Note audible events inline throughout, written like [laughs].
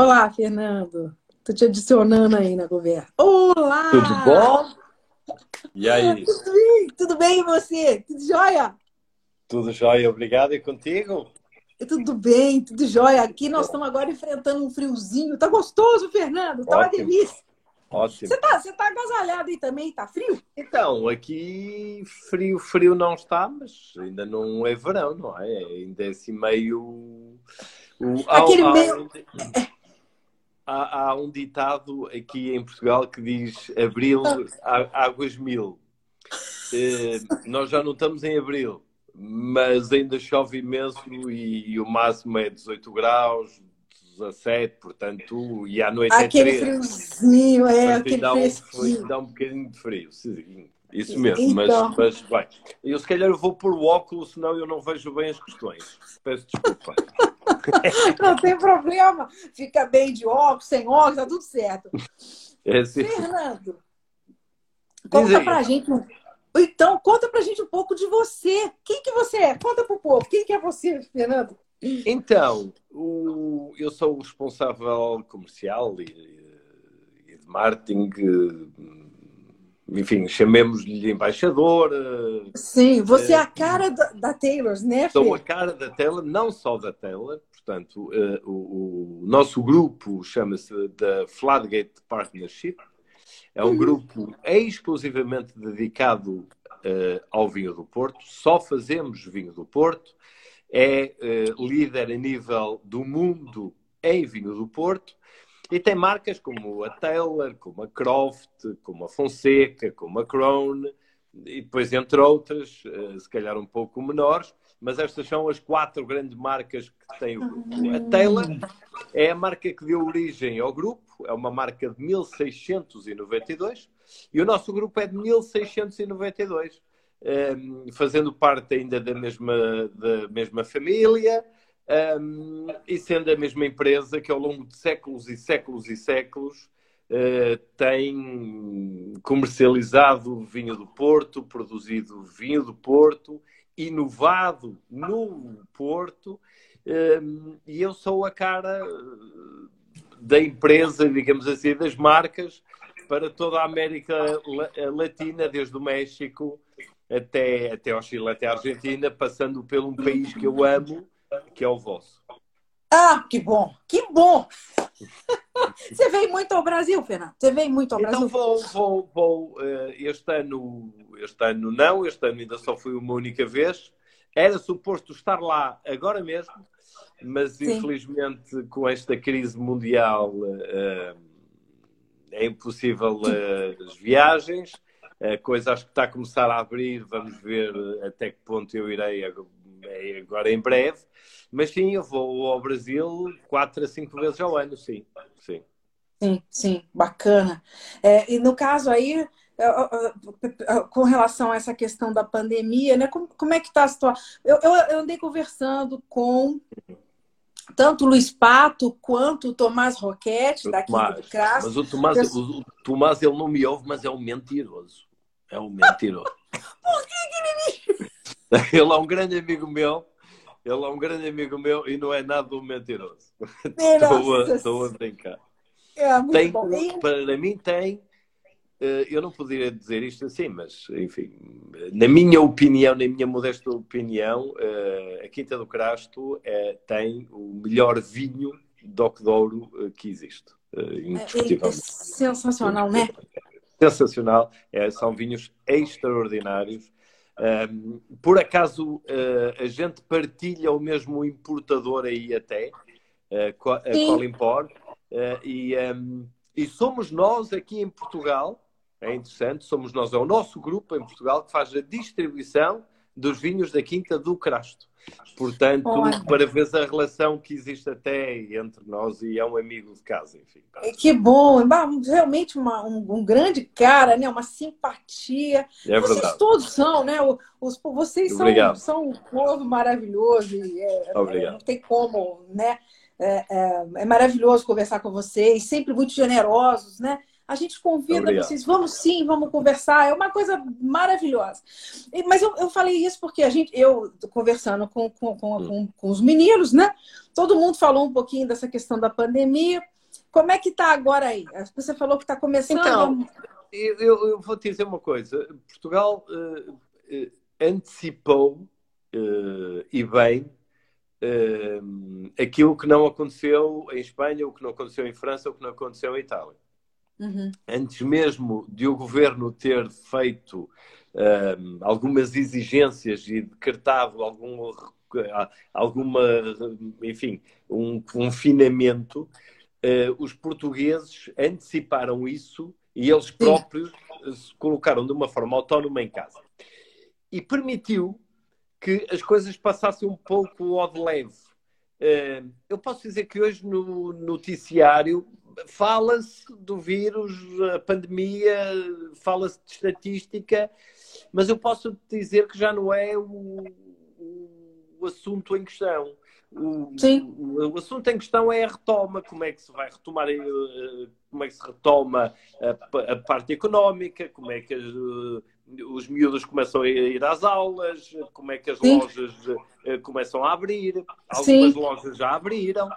Olá, Fernando. Tô te adicionando aí na conversa. Olá! Tudo bom? E aí? Tudo bem? Tudo bem e você? Tudo jóia? Tudo jóia, obrigado. E contigo? Tudo bem, tudo jóia. Aqui nós estamos agora enfrentando um friozinho. Tá gostoso, Fernando? Tá Ótimo. uma delícia. Ótimo. Você tá, você tá agasalhado aí também? Tá frio? Então, aqui frio, frio não está, mas ainda não é verão, não é? Ainda é assim meio. o- Aquele há meio- um- Há, há um ditado aqui em Portugal que diz abril, águas mil. Eh, nós já não estamos em abril, mas ainda chove imenso e, e o máximo é 18 graus, 17, portanto, e à noite Aquele é 3. friozinho, é, aquele dá, um, fresquinho. dá um bocadinho de frio, sim. Isso mesmo, Então. mas, mas bem, eu se calhar vou pôr o óculos, senão eu não vejo bem as questões. Peço desculpa. [laughs] Não tem problema. Fica bem de óculos, sem óculos, tá tudo certo. É assim. Fernando, conta aí. pra gente. Então, conta pra gente um pouco de você. Quem que você é? Conta pro povo. Quem que é você, Fernando? Então, o- eu sou o responsável comercial e, e de marketing, eh, enfim, chamemos-lhe embaixador. eh, Sim, você é a cara da, da Taylor, né? Sou a cara da Taylor, não só da Taylor, portanto, eh, o, o nosso grupo chama-se da Floodgate Partnership. É um grupo exclusivamente dedicado eh, ao vinho do Porto, só fazemos vinho do Porto, é eh, líder a nível do mundo em vinho do Porto. E tem marcas como a Taylor, como a Croft, como a Fonseca, como a Crown e depois entre outras, eh, se calhar um pouco menores, mas estas são as quatro grandes marcas que tem o grupo. A Taylor é a marca que deu origem ao grupo, é uma marca de 1692 e o nosso grupo é de 1692, ehm, fazendo parte ainda da mesma, da mesma família ehm, e sendo a mesma empresa que ao longo de séculos e séculos e séculos eh, tem comercializado vinho do Porto, produzido vinho do Porto, inovado no Porto, eh, e eu sou a cara eh, da empresa, digamos assim, das marcas para toda a América La- Latina, desde o México até, até ao Chile, até a Argentina, passando por um país que eu amo, que é o vosso. Ah, que bom, que bom! [laughs] Você veio muito ao Brasil, Fernando? Você veio muito ao Então Brasil? vou, vou, vou eh, este ano, este ano não, este ano ainda só foi uma única vez. Era suposto estar lá agora mesmo, mas Sim. infelizmente com esta crise mundial eh, é impossível eh, as viagens. A coisa acho que está a começar a abrir, vamos ver até que ponto eu irei agora em breve. Mas sim, eu vou ao Brasil quatro a cinco vezes ao ano, sim. sim. Sim, sim, bacana. É, e no caso aí, é, é, é, com relação a essa questão da pandemia, né? Como, como é que está a situação? Eu, eu, eu andei conversando com tanto o Luiz Pato quanto o Tomás Roquete, O daqui Tomás. do CRAS. Mas o Tomás, Eu- o, Tomás, ele não me ouve, mas é um mentiroso. É um mentiroso. [laughs] Por que ele [laughs] Ele é um grande amigo meu. Ele é um grande amigo meu e não é nada um mentiroso. [laughs] Estou a, estou a brincar. é muito Tem, bom. Para mim tem, eh, eu não poderia dizer isto assim, mas enfim, na minha opinião, na minha modesta opinião, eh, a Quinta do Crasto eh, tem o melhor vinho de Ocodouro eh, que existe. eh, é, é Indiscutivelmente. sensacional, né? sensacional. É, são vinhos extraordinários. Um, por acaso uh, a gente partilha o mesmo importador aí até, uh, co- a. Colimpor, uh, e, um, e somos nós aqui em Portugal, é interessante, somos nós, é o nosso grupo em Portugal que faz a distribuição dos vinhos da Quinta do Crasto. Portanto, Olha. para ver a relação que existe até entre nós e é um amigo de casa, enfim. Que bom, bah, realmente uma- um, um grande cara, né? Uma simpatia. É Vocês verdade. todos são, né? Os, vocês são, são um povo maravilhoso e é, Obrigado. não tem como, né? É, é- é maravilhoso conversar com vocês, sempre muito generosos, né? A gente convida Obrigado. vocês, vamos sim, vamos conversar. É uma coisa maravilhosa. Mas eu, eu falei isso porque a gente, eu conversando com, com, com, hum. com, com os meninos, né? Todo mundo falou um pouquinho dessa questão da pandemia. Como é que está agora aí? Você falou que está começando. Então, eu, eu, vou te dizer uma coisa. Portugal uh, uh, antecipou uh, e bem aquilo que não aconteceu em Espanha, o que não aconteceu em França, o que não aconteceu em Itália. Uhum. Antes mesmo de o governo ter feito algumas exigências e decretado algum, alguma, enfim, um confinamento, uh, os portugueses anteciparam isso e eles próprios se colocaram de uma forma autónoma em casa. E permitiu que as coisas passassem um pouco ao de leve. Uh, eu posso dizer que hoje no noticiário fala-se do vírus, a pandemia, fala-se de estatística, mas eu posso dizer que já não é o, o assunto em questão. O, o, o, assunto em questão é a retoma, como é que se vai retomar, eh, como é que se retoma a, a parte económica, como é que as, eh, os miúdos começam a ir às aulas, como é que as Sim. lojas eh, começam a abrir, algumas Sim. lojas já abriram.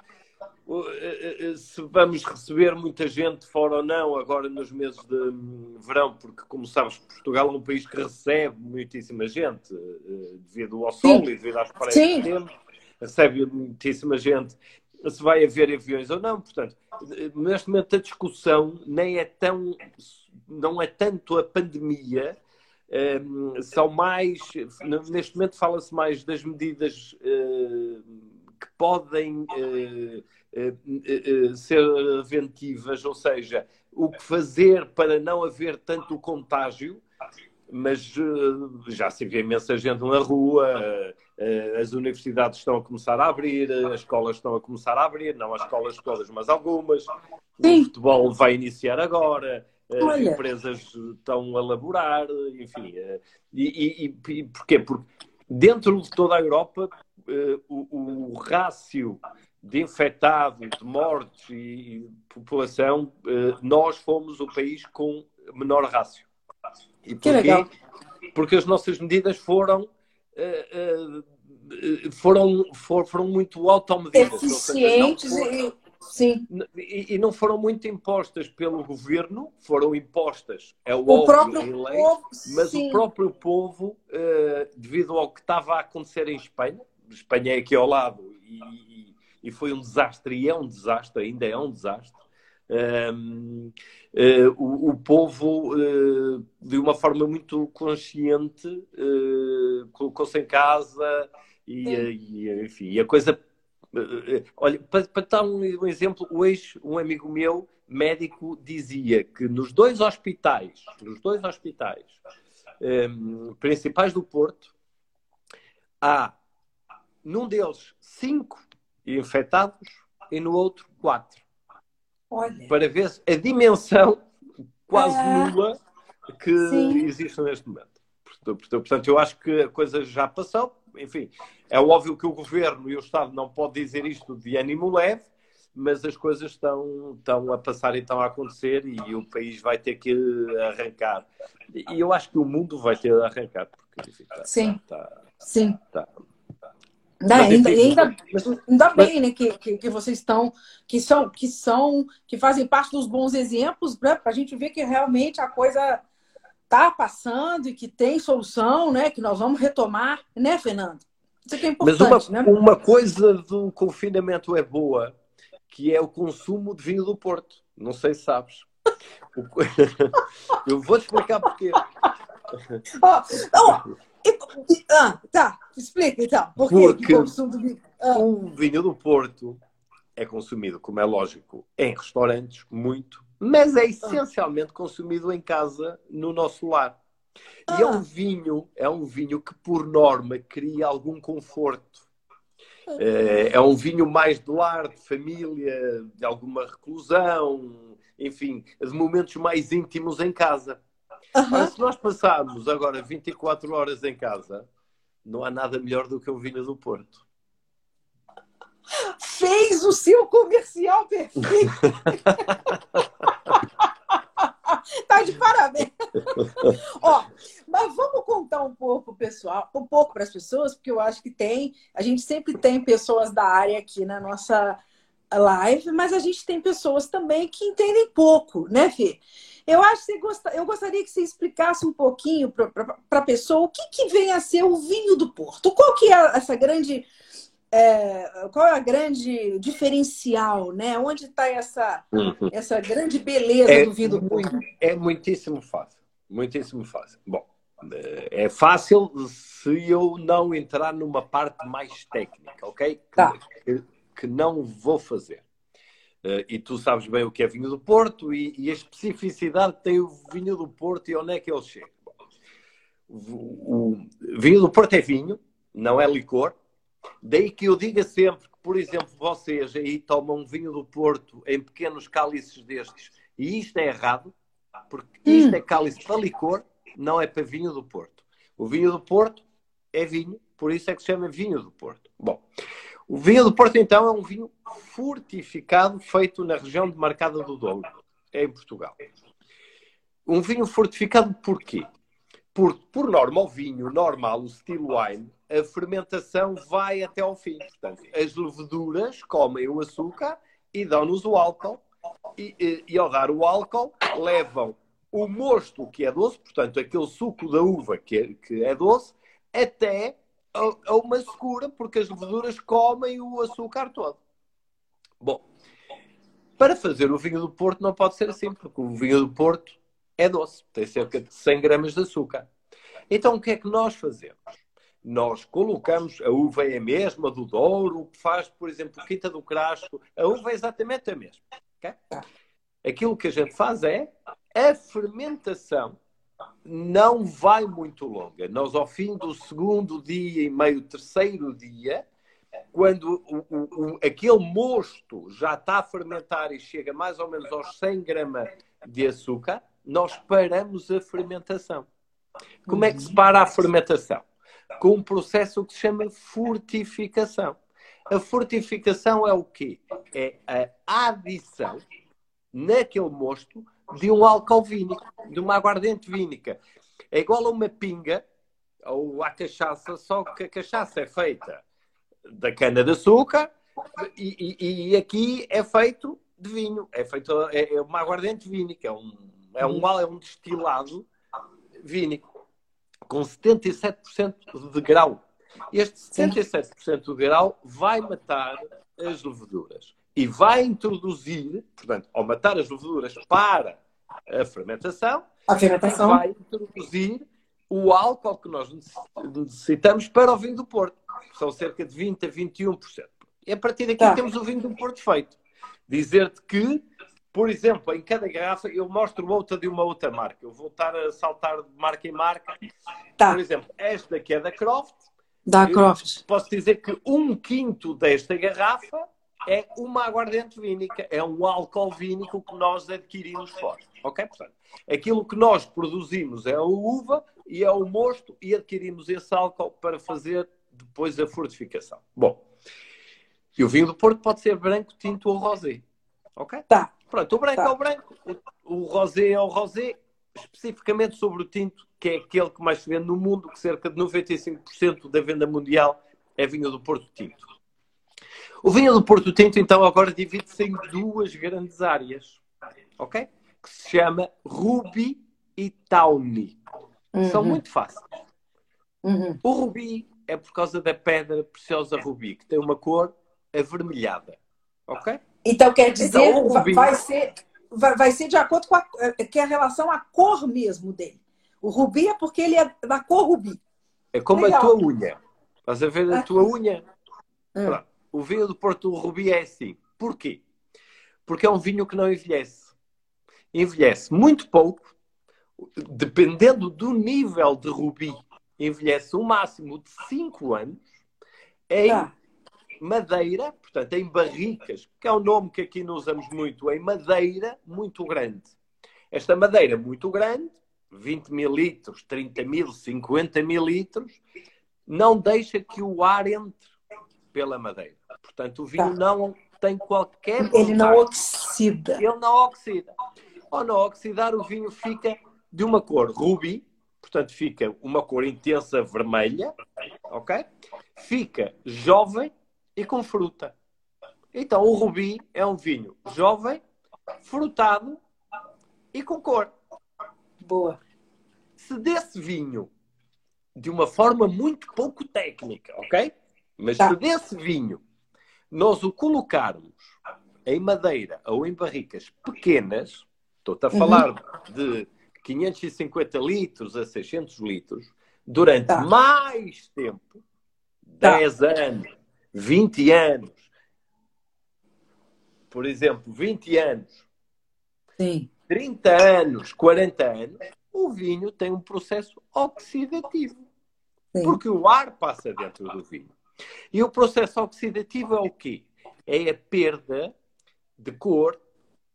Se vamos receber muita gente fora ou não agora nos meses de hum, verão, porque, como sabes, Portugal é um país que recebe muitíssima gente devido ao sol Sim. e devido às paredes que temos recebe muitíssima gente, se vai haver aviões ou não. Portanto, neste momento a discussão nem é tão, não é tanto a pandemia, são mais, neste momento fala-se mais das medidas uh, que podem uh, uh, ser preventivas, ou seja, o que fazer para não haver tanto contágio, mas já se vê imensa gente na rua, as universidades estão a começar a abrir, as escolas estão a começar a abrir, não as escolas todas, mas algumas. Sim. O futebol vai iniciar agora, Olha. empresas estão a laborar, enfim. Eh, e, e, e porquê? Porque dentro de toda a Europa, eh, o, o rácio de infectados, de mortes e população, nós fomos o país com menor rácio. E porquê? Porque as nossas medidas foram foram, foram muito automedidas. Eficientes e, sim. E, e, não foram muito impostas pelo governo, foram impostas, é o, o óbvio, próprio em lei, povo, mas sim. o próprio povo, uh, devido ao que estava a acontecer em Espanha, Espanha é aqui ao lado e, e foi um desastre, e é um desastre, ainda é um desastre. Um, uh, eh, o, o, povo, uh, de uma forma muito consciente, colocou-se em casa, e, e, enfim, a coisa. Eh, olha, para, para dar um, exemplo, hoje um amigo meu, médico, dizia que nos dois hospitais, nos dois hospitais um, ehm, principais do Porto, há num deles cinco infectados e no outro quatro. Olha. Para ver a dimensão quase é... nula que Sim. existe neste momento. Portanto, eu acho que a coisa já passou enfim, é óbvio que o governo e o Estado não podem dizer isto de ânimo leve, mas as coisas estão, estão a passar e estão a acontecer e o país vai ter que arrancar. E eu acho que o mundo vai ter de arrancar. Porque, enfim, tá, Sim. Tá, tá, Sim. Tá. Ainda, ainda, ainda bem né, que, que, que, vocês estão, que são, que são, que fazem parte dos bons exemplos, né, para a gente ver que realmente a coisa está passando e que tem solução, né? Que nós vamos retomar, né, Fernando? Isso aqui é importante, Mas uma, né? uma coisa do confinamento é boa, que é o consumo de vinho do Porto. Não sei se sabes. [laughs] Eu vou te explicar porquê. [laughs] Oh, oh, ah, tá, explica então. Por Porque do vinho? Ah. O vinho do Porto é consumido, como é lógico, em restaurantes muito mas é ah. essencialmente consumido em casa, no nosso lar. E é um ah. vinho, é um vinho que por norma cria algum conforto. É, é um vinho mais de lar, de família, de alguma reclusão, enfim, de momentos mais íntimos em casa. Uhum. se nós passarmos agora 24 horas em casa, não há nada melhor do que um vinho do Porto. Fez o seu comercial perfeito. [laughs] [laughs] Ó, mas vamos contar um pouco, pessoal, um pouco para as pessoas, porque eu acho que tem, a gente sempre tem pessoas da área aqui na nossa live, mas a gente tem pessoas também que entendem pouco, né, Fê? Eu acho que gost... eu gostaria que você explicasse um pouquinho para a pessoa o que, que vem a ser o vinho do Porto. Qual que é essa grande é, qual é a grande diferencial, né? Onde está essa, uhum. essa grande beleza é, do vinho do Porto? É muitíssimo fácil, muitíssimo fácil. Bom, é fácil se eu não entrar numa parte mais técnica, ok? Tá. Que, que não vou fazer. Uh, e tu sabes bem o que é vinho do Porto e, e, a especificidade que tem o vinho do Porto e onde é que ele chega. Bom, o, o vinho do Porto é vinho, não é licor Daí que eu diga sempre que, por exemplo, vocês aí tomam vinho do Porto em pequenos cálices destes, e isto é errado, porque isto hum. é cálice para licor, não é para vinho do Porto. O vinho do Porto é vinho, por isso é que se chama vinho do Porto. Bom, o vinho do Porto, então, é um vinho fortificado feito na região de Marcada do Douro, em Portugal. Um vinho fortificado porquê? Porque, por norma, o vinho normal, o steel wine, a fermentação vai até ao fim. Portanto, as leveduras comem o açúcar e dão-nos o álcool. E, e, e, ao dar o álcool, levam o mosto, que é doce, portanto, aquele suco da uva que é, que é doce, até a, a uma secura, porque as leveduras comem o açúcar todo. Bom, para fazer o vinho do Porto não pode ser assim, porque o vinho do Porto é doce, tem cerca de 100 gramas de açúcar. Então, o que é que nós fazemos? Nós colocamos, a uva é a mesma do Douro, o que faz, por exemplo, Quinta do Crasco, a uva é exatamente a mesma. Okay? Aquilo que a gente faz é a fermentação não vai muito longa. Nós, ao fim do segundo dia e meio, terceiro dia, quando o, o, o, aquele mosto já está a fermentar e chega mais ou menos aos 100 gramas de açúcar, nós paramos a fermentação. Como é que se para a fermentação? Com um processo que se chama fortificação. A fortificação é o quê? É a adição naquele mosto de um álcool vínico, de uma aguardente vínica. É igual a uma pinga ou à cachaça, só que a cachaça é feita da cana-de-açúcar e, e, e, aqui é feito de vinho. É feito é, é uma aguardente vínica, é um, é um, é um destilado vínico com 77% de grau. Este 77% de grau vai matar as leveduras e vai introduzir, portanto, ao matar as leveduras para a fermentação, a fermentação. vai introduzir o álcool que nós necessitamos para o vinho do Porto. São cerca de 20 a 21%. E a partir daqui tá. temos o vinho do Porto feito. Dizer-te que por exemplo, em cada garrafa eu mostro outra de uma outra marca. Eu vou estar a saltar de marca em marca. Tá. Por exemplo, esta aqui é da Croft. Da Croft. Posso dizer que um quinto desta garrafa é uma aguardente vínica. É um álcool vínico que nós adquirimos fora. Ok? Portanto, aquilo que nós produzimos é a uva e é o mosto e adquirimos esse álcool para fazer depois a fortificação. Bom, e o vinho do Porto pode ser branco, tinto ou rosé. Ok? Tá. Pronto, o branco tá. é o branco, o, o rosé é o rosé, especificamente sobre o tinto, que é aquele que mais se vende no mundo, que cerca de 95% da venda mundial é vinho do Porto Tinto. O vinho do Porto Tinto, então, agora divide-se em duas grandes áreas, ok? Que se chama Ruby e Tawny. Uhum. São muito fáceis. Uhum. O Ruby é por causa da pedra preciosa Ruby, que tem uma cor avermelhada, ok? Então quer dizer, então, vai, ser, vai, vai, ser de acordo com a, é, que é a relação à cor mesmo dele. O rubi é porque ele é da cor rubi. É como Legal. a tua unha. Estás a ver a tua unha? Hum. O vinho do Porto do Rubi é assim. Porquê? Porque é um vinho que não envelhece. Envelhece muito pouco, dependendo do nível de rubi, envelhece um máximo de 5 anos em tá madeira, portanto, em barricas, que é o nome que aqui não usamos muito, em madeira muito grande. Esta madeira muito grande, 20 mil litros, 30 mil, 50 mil litros, não deixa que o ar entre pela madeira. Portanto, o vinho tá. não tem qualquer. Ele não oxida. Ele não oxida. Ao não oxidar, o vinho fica de uma cor rubi, portanto fica uma cor intensa vermelha, ok? Fica jovem e com fruta. Então o rubi é um vinho jovem, frutado e com cor. Boa. Se desse vinho de uma forma muito pouco técnica, ok? Mas tá. se desse vinho nós o colocarmos em madeira ou em barricas pequenas, estou-te a falar uhum. de 550 litros a 600 litros, durante tá. mais tempo, tá. 10 anos, 20 anos, por exemplo, 20 anos, Sim. 30 anos, 40 anos, o vinho tem um processo oxidativo. Sim. Porque o ar passa dentro do vinho. E o processo oxidativo é o quê? É a perda de cor,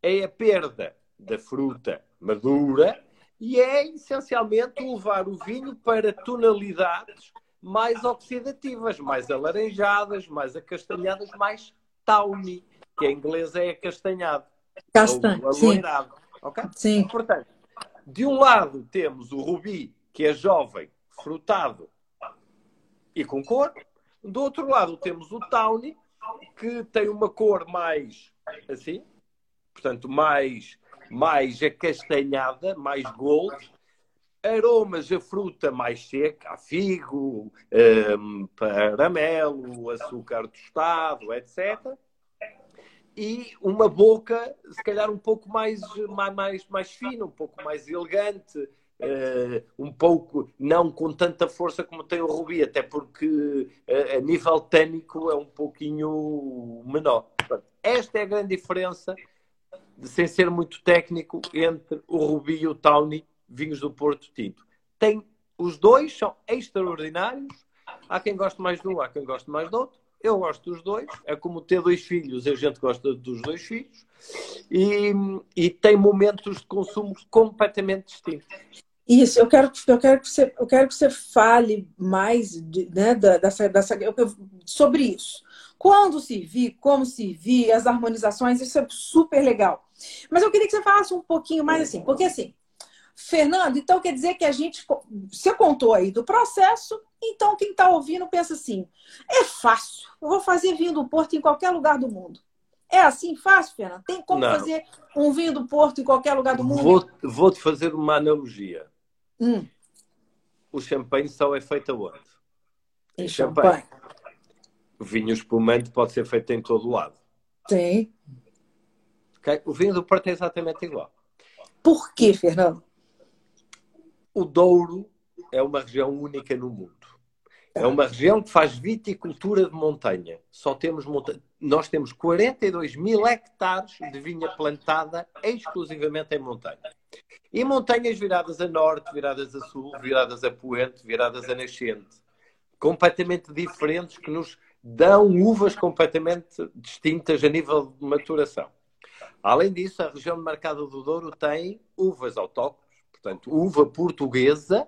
é a perda da fruta madura e é essencialmente levar o vinho para tonalidades mais oxidativas, mais alaranjadas, mais acastanhadas, mais tawny, que em inglês é acastanhado. Castanho, sim. Okay? sim. Portanto, de um lado temos o rubi, que é jovem, frutado e com cor. Do outro lado temos o tawny, que tem uma cor mais assim, portanto, mais, mais acastanhada, mais gold. Aromas a fruta mais seca, a figo, um, caramelo, açúcar tostado, etc e uma boca, se calhar, um pouco mais, mais, mais fina, um pouco mais elegante, uh, um pouco, não com tanta força como tem o Rubi, até porque uh, a nível tânico é um pouquinho menor. esta é a grande diferença, sem ser muito técnico, entre o Rubi e o Tawny, vinhos do Porto Tinto. Tem, os dois são extraordinários, há quem goste mais de um, há quem goste mais do outro, eu gosto dos dois. É como ter dois filhos, a gente gosta dos dois filhos. E, e tem momentos de consumo completamente distintos. Isso, eu quero, eu quero, que, você, eu quero que você fale mais de, né, dessa, dessa, sobre isso. Quando servir, como servir, as harmonizações, isso é super legal. Mas eu queria que você falasse um pouquinho mais assim, porque assim, Fernando, então quer dizer que a gente. Você contou aí do processo, então quem está ouvindo pensa assim: é fácil, eu vou fazer vinho do Porto em qualquer lugar do mundo. É assim fácil, Fernando? Tem como Não. fazer um vinho do Porto em qualquer lugar do mundo? Vou, vou te fazer uma analogia. Hum. O champanhe só é feito aonde? Em champanhe. champanhe. O vinho espumante pode ser feito em todo lado. Sim. Okay? O vinho do Porto é exatamente igual. Por quê, Fernando? O Douro é uma região única no mundo. É uma região que faz viticultura de montanha. Só temos monta... Nós temos 42 mil hectares de vinha plantada exclusivamente em montanha. E montanhas viradas a norte, viradas a sul, viradas a poente, viradas a nascente. Completamente diferentes que nos dão uvas completamente distintas a nível de maturação. Além disso, a região de Mercado do Douro tem uvas autóctones Portanto, uva portuguesa.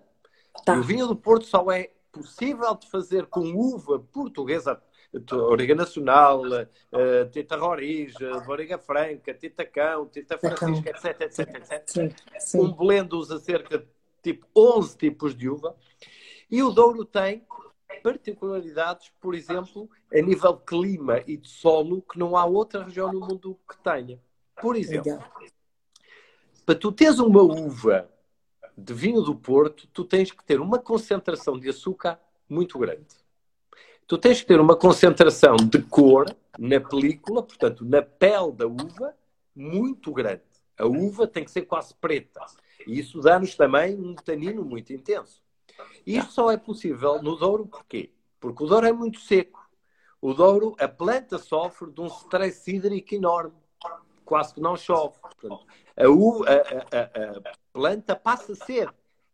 Tá. E o vinho do Porto só é possível de fazer com uva portuguesa, Origa Nacional, uh, Tita Roriz, Origa Franca, Tita Cão, Tita Francisca, etc, etc, etc. Sim, sim. Um blend usa cerca de tipo 11 tipos de uva. E o Douro tem particularidades, por exemplo, a nível de clima e de solo, que não há outra região no mundo que tenha. Por exemplo, Legal. Para tu teres uma uva de vinho do Porto, tu tens que ter uma concentração de açúcar muito grande. Tu tens que ter uma concentração de cor na película, portanto, na pele da uva, muito grande. A uva tem que ser quase preta. E isso dá-nos também um tanino muito intenso. E isto só é possível no Douro, porquê? Porque o Douro é muito seco. O Douro, a planta sofre de um stress hídrico enorme. Quase que não chove. Portanto, a, a, a, planta passa a ser.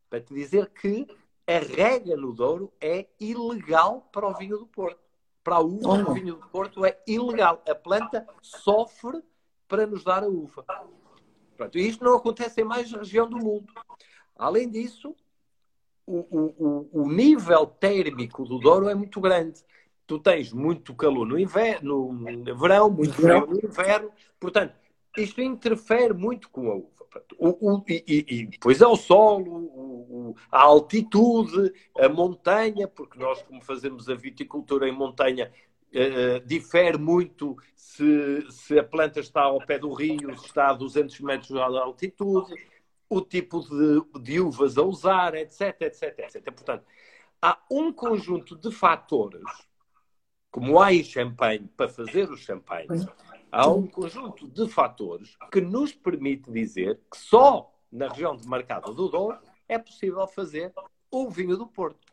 Para te dizer que a rega no Douro é ilegal para o vinho do Porto. Para a uva do vinho do Porto é ilegal. A planta sofre para nos dar a uva. Pronto, isto não acontece em mais região do mundo. Além disso, o, o, o, nível térmico do Douro é muito grande. Tu tens muito calor no inverno, no verão, muito frio no inverno. Portanto, isto interfere muito com a uva. O, o, e, e, depois é o solo, o, a altitude, a montanha, porque nós, como fazemos a viticultura em montanha, uh, difere muito se, se, a planta está ao pé do rio, se está a 200 metros de altitude, o tipo de, de uvas a usar, etc, etc, etc. Portanto, há um conjunto de fatores, como há em champanhe, para fazer o champanhe, há um conjunto de fatores que nos permite dizer que só na região de Mercado do Douro é possível fazer o vinho do Porto.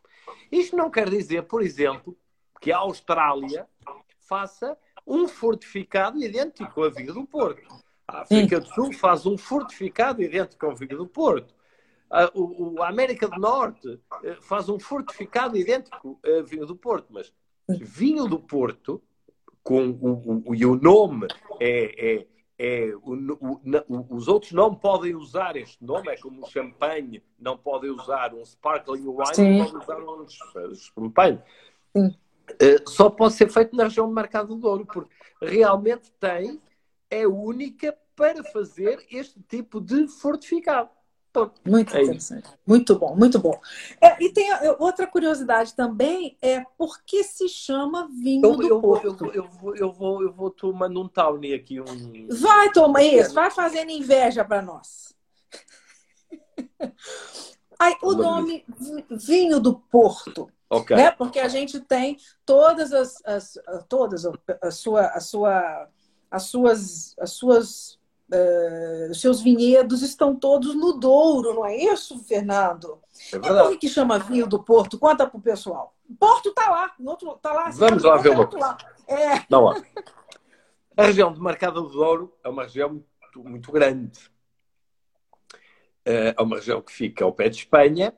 Isto não quer dizer, por exemplo, que a Austrália faça um fortificado idêntico ao vinho do Porto. A África do Sul faz um fortificado idêntico ao vinho do Porto. A, o, a América do Norte eh, faz um fortificado idêntico ao vinho do Porto. Mas vinho do Porto, com o, o, e o nome é, é é, o, o, os outros não podem usar este nome, é como o champanhe não podem usar um sparkling wine, Sim. não podem usar um champanhe. Uh, só pode ser feito na região do Mercado do Douro, porque realmente tem, é única para fazer este tipo de fortificado. Muito é interessante. Muito bom, muito bom. É, e tem outra curiosidade também, é por que se chama vinho eu, do eu Porto? Vou, eu, vou, eu, vou, eu vou tomando um tawny aqui. Um... Vai, toma isso. Vai fazendo inveja para nós. [laughs] Aí, o nome vinho do Porto. Okay. Né? Porque a gente tem todas as, as todas a, sua, a sua, as suas, as suas Uh, os seus vinhedos estão todos no Douro, não é isso, Fernando? É verdade. por que chama vinho do Porto? Conta para o pessoal. Porto está lá, no outro, tá lá. Vamos lá ver uma coisa. É. Não, ó. A região de Marcada do Douro é uma região muito, muito grande. Eh, é uma região que fica ao pé de Espanha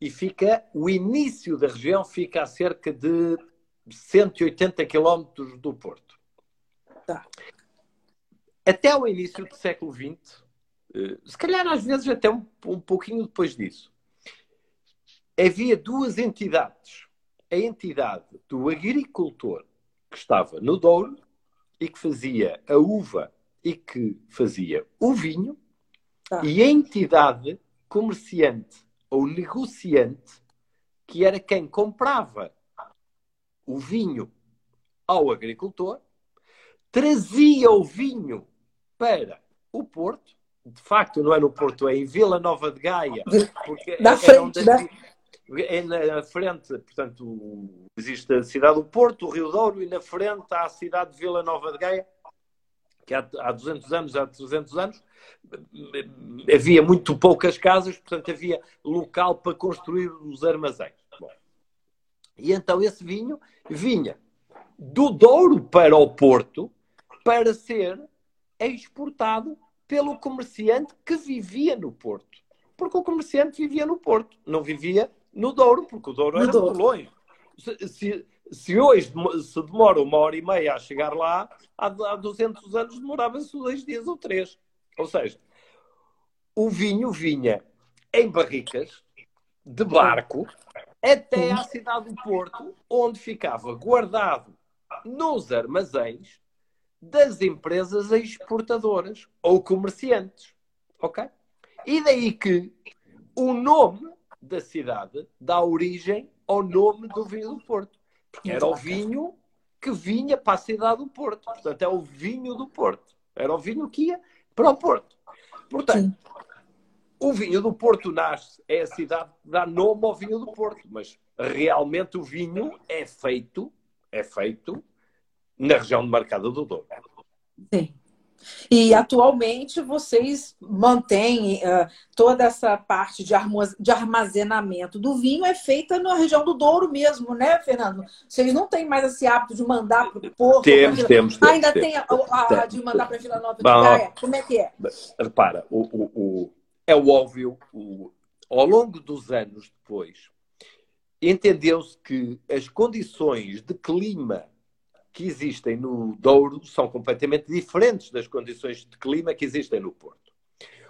e fica o início da região fica a cerca de 180 quilómetros do Porto. Tá até ao início do século XX, eh, se calhar às vezes até um, um pouquinho depois disso, havia duas entidades. A entidade do agricultor que estava no Douro e que fazia a uva e que fazia o vinho, ah. e a entidade comerciante ou negociante, que era quem comprava o vinho ao agricultor, trazia o vinho para o Porto, de facto não é no Porto, é em Vila Nova de Gaia, porque na frente, da... é na frente, portanto, existe a cidade do Porto, o Rio Douro, e na frente há a cidade de Vila Nova de Gaia, que há, há 200 anos, há 300 anos, havia muito poucas casas, portanto havia local para construir os armazéns. Bom. E então esse vinho vinha do Douro para o Porto para ser é exportado pelo comerciante que vivia no Porto. Porque o comerciante vivia no Porto, não vivia no Douro, porque o Douro era muito longe. Se, se, se, hoje se demora uma hora e meia a chegar lá, há, há 200 anos demorava-se dois dias ou três. Ou seja, o vinho vinha em barricas, de barco, até à cidade do Porto, onde ficava guardado nos armazéns das empresas exportadoras ou comerciantes. Ok? E daí que o nome da cidade dá origem ao nome do vinho do Porto. Porque era o vinho que vinha para a cidade do Porto. Portanto, é o vinho do Porto. Era o vinho que ia para o Porto. Portanto, Sim. o vinho do Porto nasce, é a cidade que dá nome ao vinho do Porto. Mas realmente o vinho é feito, é feito na região de Marcada do Douro. Sim. E atualmente vocês mantêm uh, toda essa parte de, armazenamento do vinho é feita na região do Douro mesmo, né, Fernando? Vocês não têm mais esse hábito de mandar para o Porto? Temos, temos, temos. Ainda temos. tem a, a, a, de mandar para Vila Nova de Gaia? Como é que é? Repara, o, o, o é o óbvio, o, ao longo dos anos depois, entendeu-se que as condições de clima que existem no Douro são completamente diferentes das condições de clima que existem no Porto.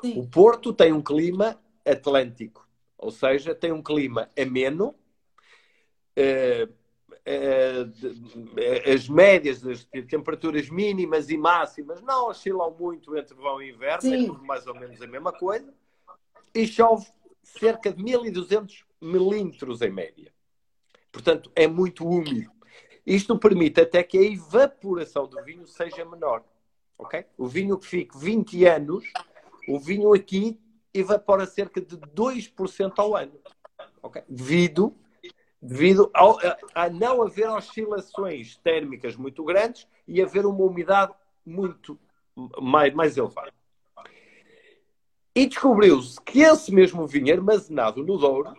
Sim. O Porto tem um clima atlântico, ou seja, tem um clima ameno, uh, as médias das temperaturas mínimas e máximas não oscilam muito entre verão e inverno, Sim. é tudo mais ou menos a mesma coisa, e chove cerca de 1200 milímetros em média. Portanto, é muito úmido. Isto permite até que a evaporação do vinho seja menor. Okay? O vinho que fica 20 anos, o vinho aqui evapora cerca de 2% ao ano. Okay? Devido, devido ao, a, a, não haver oscilações térmicas muito grandes e haver uma umidade muito mais, mais elevada. E descobriu-se que esse mesmo vinho armazenado no Douro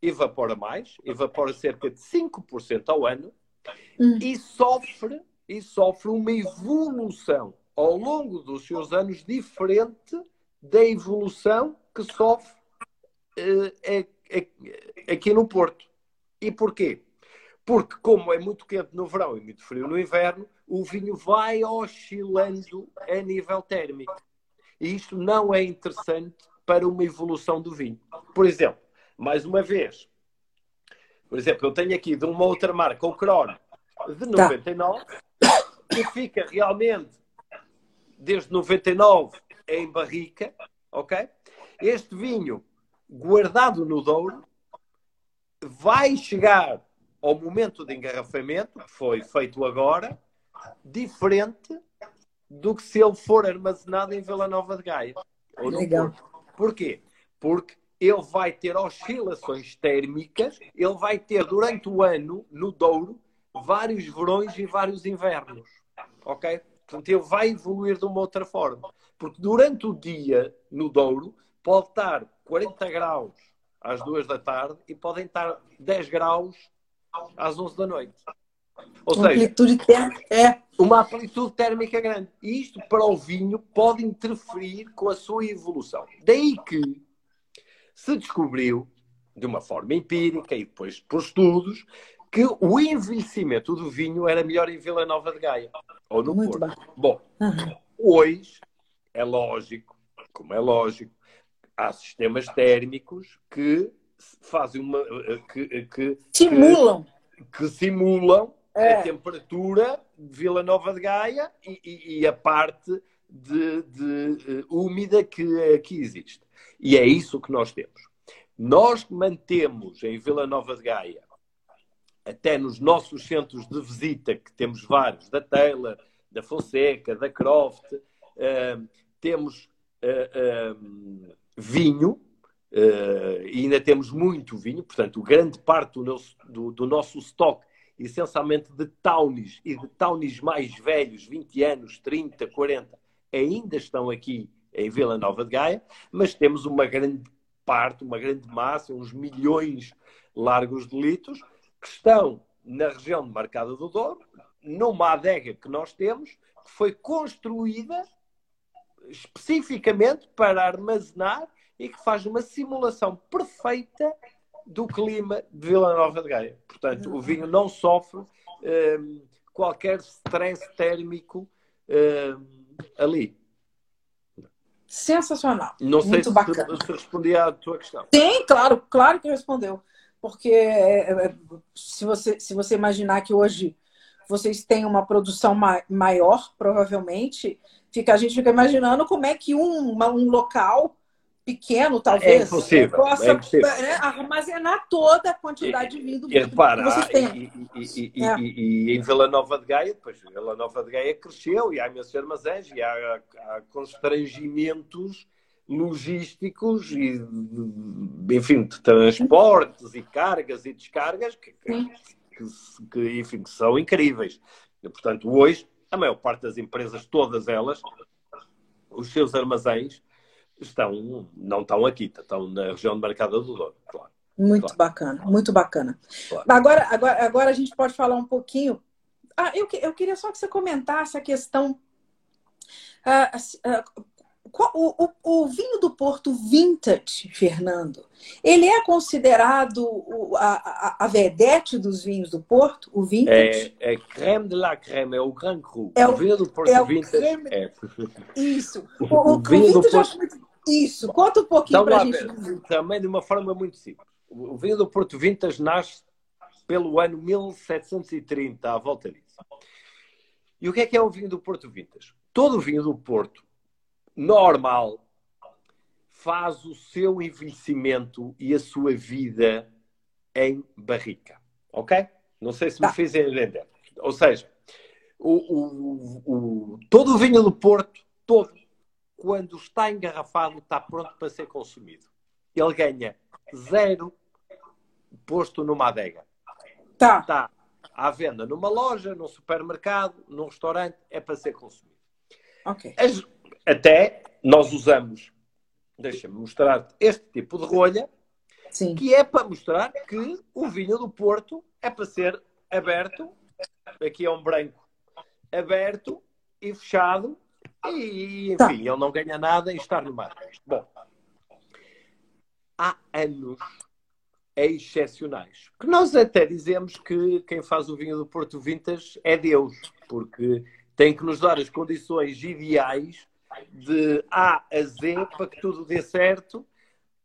evapora mais, evapora cerca de 5% ao ano hum. e sofre e sofre uma evolução ao longo dos seus anos diferente da evolução que sofre uh, aqui no Porto. E porquê? Porque, como é muito quente no verão e muito frio no inverno, o vinho vai oscilando a nível térmico. E isto não é interessante para uma evolução do vinho. Por exemplo, mais uma vez, por exemplo, eu tenho aqui de uma outra marca, o Crono, de 99, tá. que fica realmente desde 99 em barrica, ok? Este vinho guardado no Douro vai chegar ao momento de engarrafamento, que foi feito agora, diferente do que se ele for armazenado em Vila Nova de Gaia. Legal. Porquê? Porque ele vai ter oscilações térmicas, ele vai ter durante o ano, no Douro, vários verões e vários invernos. Ok? Portanto, ele vai evoluir de uma outra forma. Porque durante o dia, no Douro, pode estar 40 graus às 2 da tarde e podem estar 10 graus às 11 da noite. Ou uma seja, amplitude térmica é uma amplitude térmica grande. E isto para o vinho pode interferir com a sua evolução. Daí que se descobriu, de uma forma empírica e depois por estudos, que o envelhecimento do vinho era melhor em Vila Nova de Gaia ou no Muito Porto. Bem. Bom, uhum. hoje é lógico, como é lógico, há sistemas térmicos que fazem uma que, que simulam que, que simulam é. a temperatura de Vila Nova de Gaia e, e, e a parte de, de uh, úmida que aqui existe. E é isso que nós temos. Nós mantemos em Vila Nova de Gaia, até nos nossos centros de visita, que temos vários, da Taylor, da Fonseca, da Croft, uh, temos uh, uh, vinho, e ainda temos muito vinho, portanto, grande parte do nosso, do, do nosso estoque, essencialmente de townies e de townies mais velhos, 20 anos, 30, 40, ainda estão aqui em Vila Nova de Gaia, mas temos uma grande parte, uma grande massa, uns milhões largos de litros, que estão na região de Marcada do Douro, numa adega que nós temos, que foi construída especificamente para armazenar e que faz uma simulação perfeita do clima de Vila Nova de Gaia. Portanto, o vinho não sofre um, qualquer stress térmico um, ali. Sensacional. Não sei Muito se, bacana. se respondi à tua questão. Sim, claro, claro que respondeu. Porque é, é, se você, se você imaginar que hoje vocês têm uma produção maior, provavelmente, fica, a gente fica imaginando como é que um, um local pequeno, talvez, é impossível, possa é impossível. Né, armazenar toda a quantidade de vinho e, repara, que vocês têm. E, e, é. e, em Vila Nova de Gaia, depois Vila Nova de Gaia cresceu e há imensos armazéns e há, há constrangimentos logísticos e, enfim, de transportes e cargas e descargas que, que, que, enfim, que são incríveis. E, portanto, hoje, a maior parte das empresas, todas elas, os seus armazéns estão, não estão aqui, estão na região de Mercado do Douro, claro. Muito claro. bacana, muito bacana. Claro. Agora, agora, agora a gente pode falar um pouquinho. Ah, eu, eu queria só que você comentasse a questão. Ah, ah, o, o, o, vinho do Porto vintage, Fernando, ele é considerado a, a, a vedete dos vinhos do Porto, o vintage? É, é creme de la creme, é o Grand Cru. É o, o vinho do Porto é vintage. Creme... É. Isso. [laughs] O, o, o vinho do Porto... Isso. Conta um pouquinho então, para a gente. Também de uma forma muito simples. O vinho do Porto Vintage nasce pelo ano 1730, à volta disso. E o que é que é o vinho do Porto Vintage? Todo o vinho do Porto, normal, faz o seu envelhecimento e a sua vida em barrica. Ok? Não sei se me tá. fiz entender. Ou seja, o, o, o, todo o vinho do Porto, todo, quando está engarrafado, está pronto para ser consumido. Ele ganha zero posto numa adega. Tá. Está à venda numa loja, num supermercado, num restaurante, é para ser consumido. Ok. As, até nós usamos, deixa-me mostrar este tipo de rolha, Sim. que é para mostrar que o vinho do Porto é para ser aberto, aqui é um branco aberto e fechado, e tá. enfim, tá. ele não ganha nada em estar no mar. Bom, há anos excepcionais. Que nós até dizemos que quem faz o vinho do Porto Vintas é Deus, porque tem que nos dar as condições ideais de A a Z para que tudo dê certo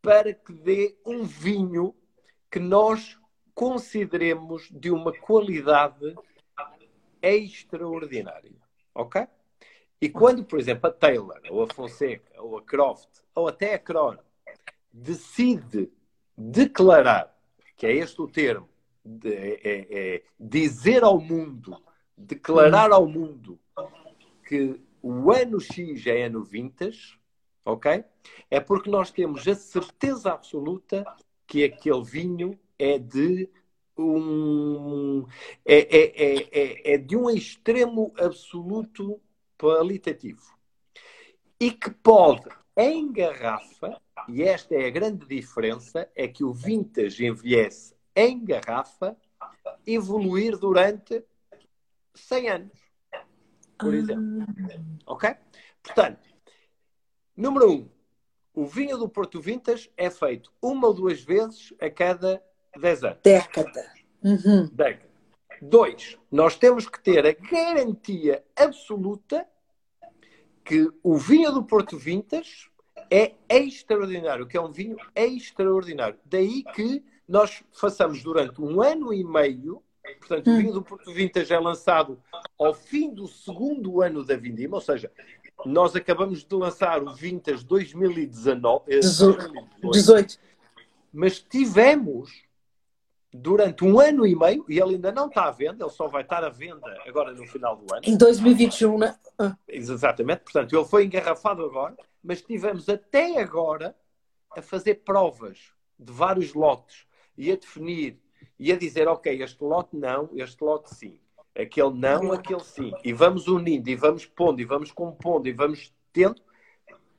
para que dê um vinho que nós consideremos de uma qualidade extraordinária. Ok? E quando, por exemplo, a Taylor, ou a Fonseca, ou a Croft, ou até a Crown, decide declarar, que é este o termo, de, é, é, é dizer ao mundo, declarar ao mundo que o ano X é ano vintage, ok? É porque nós temos a certeza absoluta que aquele vinho é de um é, é, é, é, de um extremo absoluto qualitativo e que pode em garrafa e esta é a grande diferença é que o vintage envelhece em garrafa evoluir durante 100 anos por exemplo ok portanto Número um, o vinho do Porto Vintas é feito uma ou duas vezes a cada 10 anos. Década. Uhum. Década. Dois, nós temos que ter a garantia absoluta que o vinho do Porto Vintas é extraordinário, que é um vinho extraordinário. Daí que nós façamos durante um ano e meio, portanto, o hum. vinho do Porto Vintas é lançado ao fim do segundo ano da vindima, ou seja, nós acabamos de lançar o Vintas 2019, 18. Mas tivemos durante um ano e meio, e ele ainda não está à venda, ele só vai estar à venda agora no final do ano. Em 2021, né? Ah. Exatamente, portanto, ele foi engarrafado agora, mas tivemos até agora a fazer provas de vários lotes e a definir e a dizer, ok, este lote não, este lote sim. Aquele não, aquele sim. E vamos unindo, e vamos pondo, e vamos compondo, e vamos tendo.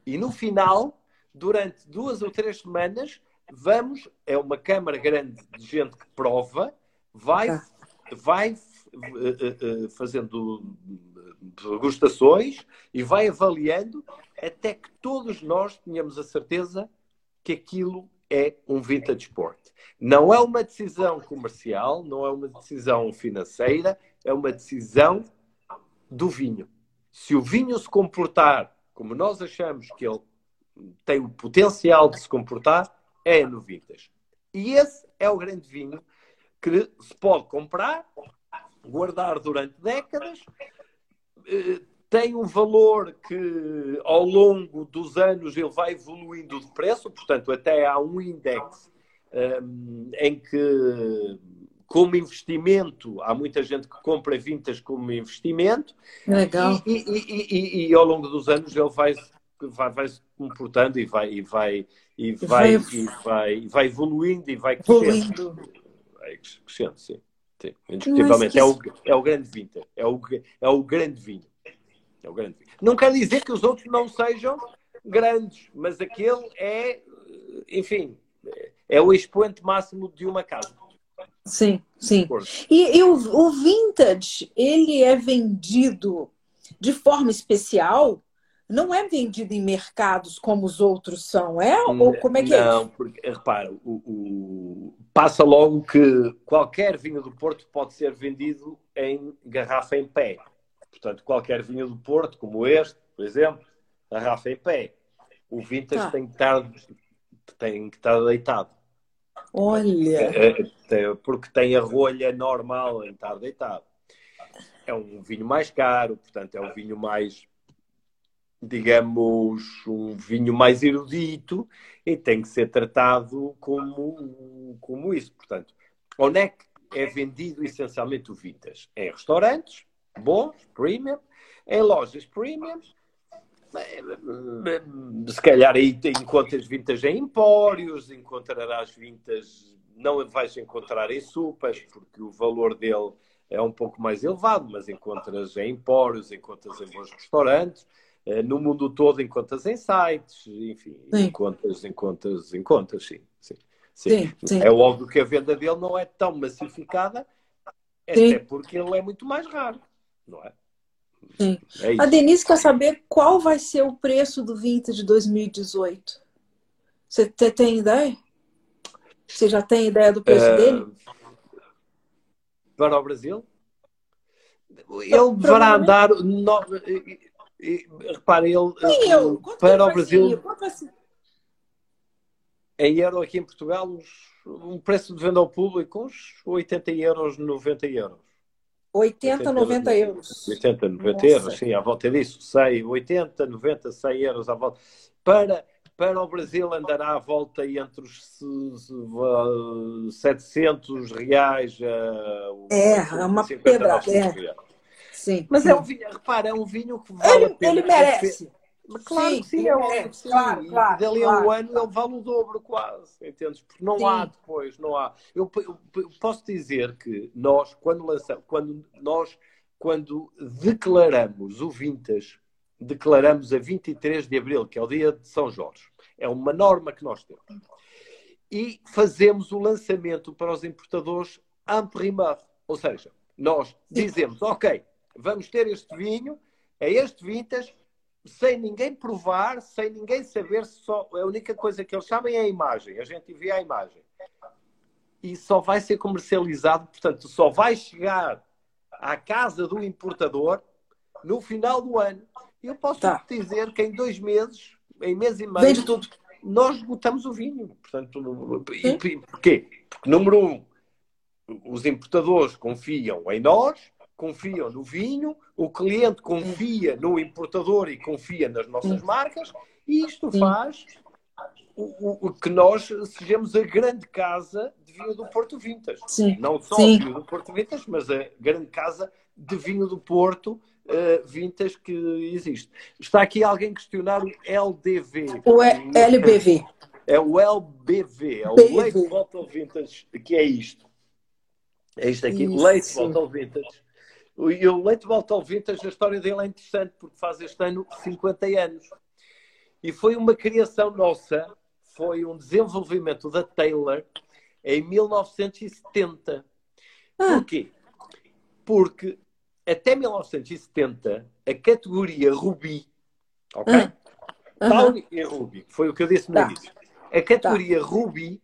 E no final, durante duas ou três semanas, vamos. É uma câmara grande de gente que prova, vai, tá. vai uh, uh, fazendo degustações e vai avaliando até que todos nós tenhamos a certeza que aquilo é um vintage sport. Não é uma decisão comercial, não é uma decisão financeira, é uma decisão do vinho. Se o vinho se comportar como nós achamos que ele tem o potencial de se comportar, é no vintage. E esse é o grande vinho que se pode comprar, guardar durante décadas, eh, tem um valor que ao longo dos anos ele vai evoluindo de preço, portanto, até há um index um, ehm, em que como investimento, há muita gente que compra vintas como investimento. Legal. E, e, e, e ao longo dos anos ele vai, vai, vai se comportando e vai, e vai, e vai, vai, e vai, vai evoluindo e vai crescendo. Vai crescendo, sim. sim. Indiscutivelmente. É, o, é o grande vinta. É o, é o grande vinho. É o grande. Não quer dizer que os outros não sejam grandes, mas aquele é, enfim, é o expoente máximo de uma casa. Sim, sim. E, e o, o, vintage, ele é vendido de forma especial? Não é vendido em mercados como os outros são, é? Ou como é que não, é? Não, porque, repara, o, o, passa logo que qualquer vinho do Porto pode ser vendido em garrafa em pé. Portanto, qualquer vinho do Porto, como este, por exemplo, garrafa em pé. O vintage tá. tem, que estar, tem que estar deitado. Olha! Porque tem a rolha normal em estar deitado. É um vinho mais caro, portanto, é um vinho mais, digamos, um vinho mais erudito e tem que ser tratado como, como isso. Portanto, onde é que é vendido essencialmente o vintage? Em restaurantes, bons, premium, em lojas premium, se calhar aí encontras vintas em empórios, encontrarás vintas, não vais encontrar em supas, porque o valor dele é um pouco mais elevado, mas encontras em empórios, encontras em bons restaurantes, eh, no mundo todo encontras em sites, enfim, sim. encontras, encontras, encontras, sim. Sim, sim. sim, sim. É óbvio que a venda dele não é tão massificada, até porque ele é muito mais raro, não é? Sim. É a Denise quer saber qual vai ser o preço do Vintage de 2018. Você tem ideia? Você já tem ideia do preço uh, dele? Para o Brasil? Ele deverá andar. No, repare, ele. eu, para o Brasil. Em euro aqui em Portugal, um preço de venda ao público, uns 80 euros, 90 euros. 80, 90 euros. 80, 90 Nossa. euros, sim, à volta disso. 100, 80, 90, 100 euros à volta. Para, para o Brasil andará à volta entre os 700 reais a é, é uma pedra. É. Sim. Mas é um vinho, repara, é um vinho que vale ele, ele merece. Claro sim, sim, é óbvio, sim. Claro, claro, dali a claro. um ano ele vale o dobro quase, entendes? Porque não sim. há depois, não há. Eu, eu, eu, posso dizer que nós, quando lançamos, quando nós, quando declaramos o Vintas, declaramos a 23 de Abril, que é o dia de São Jorge. É uma norma que nós temos. E fazemos o lançamento para os importadores en primeur. Ou seja, nós dizemos, ok, vamos ter este vinho, é este Vintas, sem ninguém provar, sem ninguém saber, só a única coisa que eles sabem é a imagem. A gente vê a imagem. E só vai ser comercializado, portanto, só vai chegar à casa do importador no final do ano. Eu posso tá. dizer que em dois meses, em mês e meio, Vende tudo. nós botamos o vinho. Portanto, e, porquê? Porque, número um, os importadores confiam em nós, confiam no vinho, o cliente confia no importador e confia nas nossas marcas, e isto faz o, o, que nós sejamos a grande casa de vinho do Porto Vintas. Sim. Não só Sim. vinho do Porto Vintas, mas a grande casa de vinho do Porto uh, Vintas que existe. Está aqui alguém questionar o LDV. O LBV. É o LBV, é o BV. Late Bottle Vintage, que é isto. É isto aqui, Isso. Late Bottle Vintage. E o Leite Volta ao Vintage, a história dele é interessante, porque faz este ano 50 anos. E foi uma criação nossa, foi um desenvolvimento da Taylor em 1970. Ah. Porquê? Porque até 1970 a categoria Ruby, ok? Ah. Tawny e Ruby, foi o que eu disse no tá. início. A categoria tá. Ruby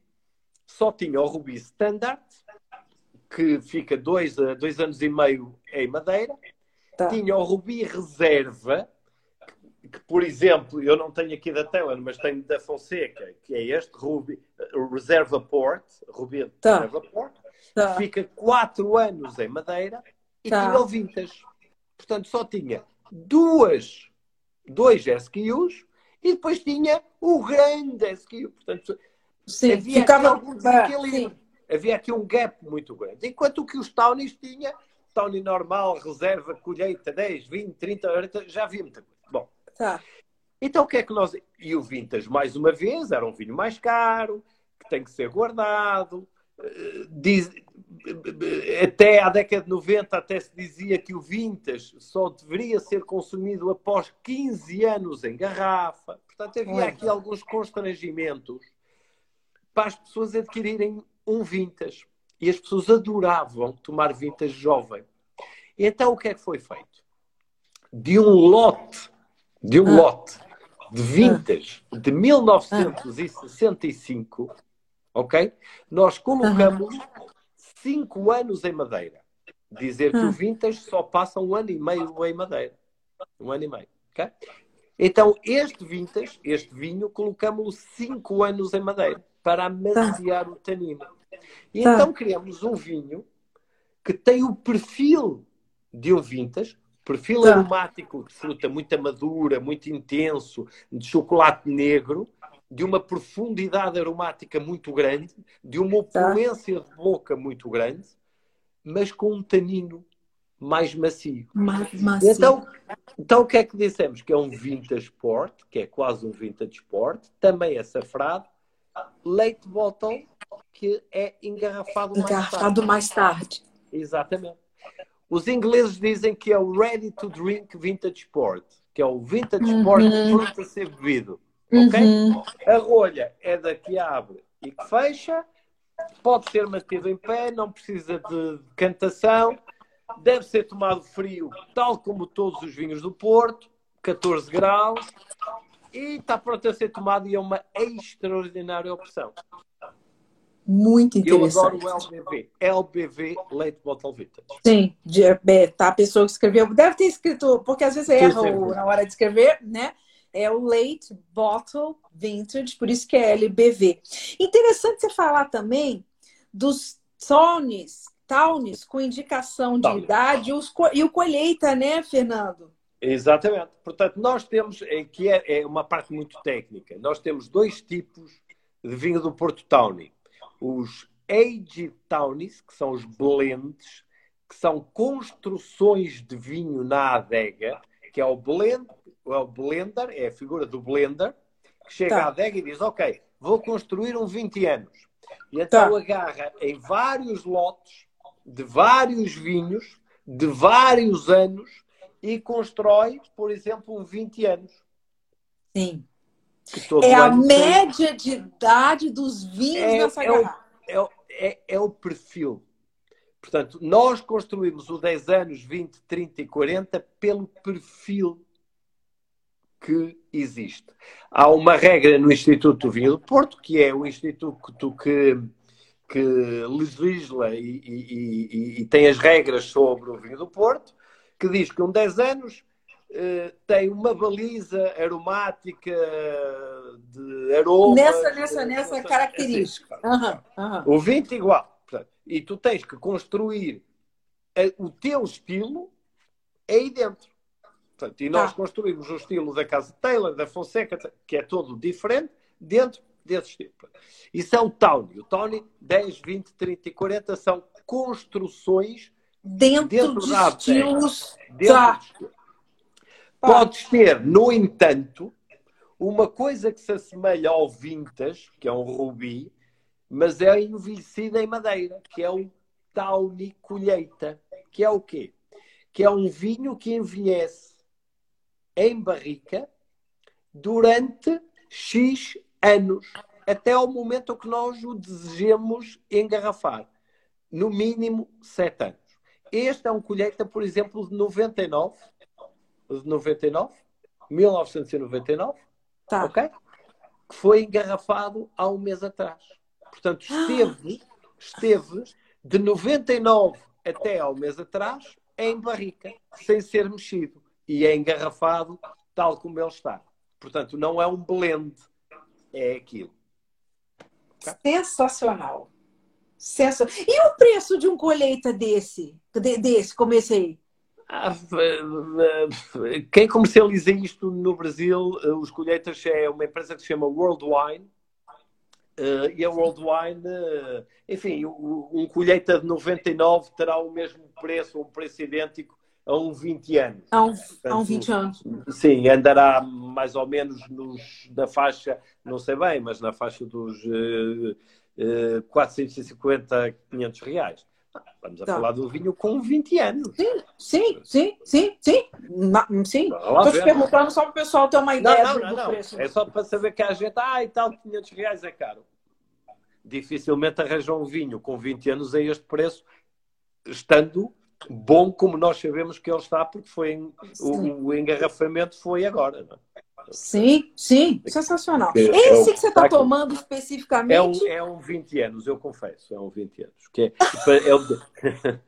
só tinha o Ruby Standard, que fica dois, dois anos e meio em Madeira. Tá. Tinha o Rubi Reserva, que, que, por exemplo, eu não tenho aqui da Taylor, mas tenho da Fonseca, que é este Rubi Reserva Port, Rubi tá. Reserva Port, tá. que fica quatro anos em Madeira e tá. tinha o Vintage. Portanto, só tinha duas, dois SKUs e depois tinha o grande SKU. Portanto, Sim, havia ficava algum desequilíbrio havia aqui um gap muito grande. Enquanto que os Townies tinha Townie normal, reserva, colheita, 10, 20, 30, 40, já havia muita coisa. Bom, tá. então o que é que nós. E o Vintage, mais uma vez, era um vinho mais caro, que tem que ser guardado. Eh, diz... Até à década de 90 até se dizia que o vintage só deveria ser consumido após 15 anos em garrafa. Portanto, havia aqui alguns constrangimentos para as pessoas adquirirem um vintage. E as pessoas adoravam tomar vintage jovem. E então o que é que foi feito? De um lote, de um ah. lote de vintage de 1965, ok? Nós colocamos cinco anos em madeira. Dizer que o ah. vintage só passa um ano e meio em madeira. Um ano e meio, ok? Então, este vintage, este vinho, colocamos cinco anos em madeira para amaciar tá. o tanino. E tá. então criamos um vinho que tem o perfil de um vintage, perfil tá. aromático de fruta muito madura, muito intenso, de chocolate negro, de uma profundidade aromática muito grande, de uma tá. opulência de boca muito grande, mas com um tanino mais macio. Macio. Então, então, o que é que dissemos? Que é um vintage sport, que é quase um vintage sport, também é safrado, leite bottle, que é engarrafado, engarrafado mais tarde. mais tarde. Exatamente. Os ingleses dizem que é o ready to drink vintage sport, que é o vintage uhum. sport pronto a ser bebido. Ok? Uhum. A rolha é da que abre e que fecha, pode ser mantido em pé, não precisa de decantação, deve ser tomado frio, tal como todos os vinhos do Porto, 14 graus, e está pronto a ser tomado e é uma extraordinária opção. Muito interessante. Eu adoro o LBV. LBV Leite Bottle Vintage. Sim, é, tá, a pessoa que escreveu, deve ter escrito, porque às vezes erra na hora de escrever, né? É o Late Bottle Vintage, por isso que é LBV. Interessante você falar também dos Towns, Towns com indicação de idade os, e o colheita, né, Fernando? Exatamente. Portanto, nós temos, é, que é, é uma parte muito técnica, nós temos dois tipos de vinho do Porto Townie os Aged Townies, que são os blends, que são construções de vinho na adega, que é o blend, é o blender, é a figura do blender, que chega tá. à adega e diz, ok, vou construir um 20 anos. E então tá. agarra em vários lotes de vários vinhos, de vários anos, e constrói, por exemplo, um 20 anos. Sim é a média de idade dos vinhos é, nessa é garrafa. O, é, é, é o perfil. Portanto, nós construímos o 10 anos, 20, 30 e 40 pelo perfil que existe. Há uma regra no Instituto do Vinho do Porto, que é o instituto que, que legisla e, e, e, e tem as regras sobre o vinho do Porto, que diz que um 10 anos eh, tem uma baliza aromática de aroma. Nessa, nessa, nessa característica. Uhum, uhum. O 20 igual. E tu tens que construir o teu estilo aí dentro. Portanto, e nós tá. construímos o estilo da Casa Taylor, da Fonseca, que é todo diferente, dentro desse estilo. Isso é o Tawny. O Tawny 10, 20, 30 e 40 são construções dentro, dentro de estilos. Dentro tá. de estilos. Podes ter, no entanto, uma coisa que se assemelha ao vintage, que é um rubi, mas é envelhecida em madeira, que é o Tawny Colheita, que é o quê? Que é um vinho que envelhece em barrica durante X anos, até ao momento que nós o desejemos engarrafar. No mínimo 7 anos. Este é um colheita, por exemplo, de 99, de 99, 1999, tá. ok? Que foi engarrafado há um mês atrás. Portanto, esteve, esteve de 99 até ao mês atrás em barrica, sem ser mexido. E é engarrafado tal como ele está. Portanto, não é um blend, é aquilo. Sensacional. E o preço de um colheita desse, desse, como esse aí? Ah, quem comercializa isto no Brasil, eh, os colheitas, é uma empresa que se chama World Wine. Uh, e a World Wine, uh, enfim, um colheita de 99 terá o mesmo preço, um preço idêntico a um 20 anos. Há um, Portanto, um 20 anos. Sim, andará mais ou menos nos, na faixa, não sei bem, mas na faixa dos uh, 450, 500 reais. Estamos a tá. falar do vinho com 20 anos. Sim, sim, sim, sim, sim. sim. Estou te perguntando só para o pessoal ter uma ideia não, não, do, não, preço. É só para saber que a gente, ah, e tal, 500 reais é caro. Dificilmente arranjam um vinho com 20 anos a este preço, estando bom como nós sabemos que ele está, porque foi o, o, engarrafamento foi agora. Não é? Sim, sim, sensacional. É, Esse é que você está tomando especificamente. É um, é um 20 anos, eu confesso, é um 20 anos. Que é, é,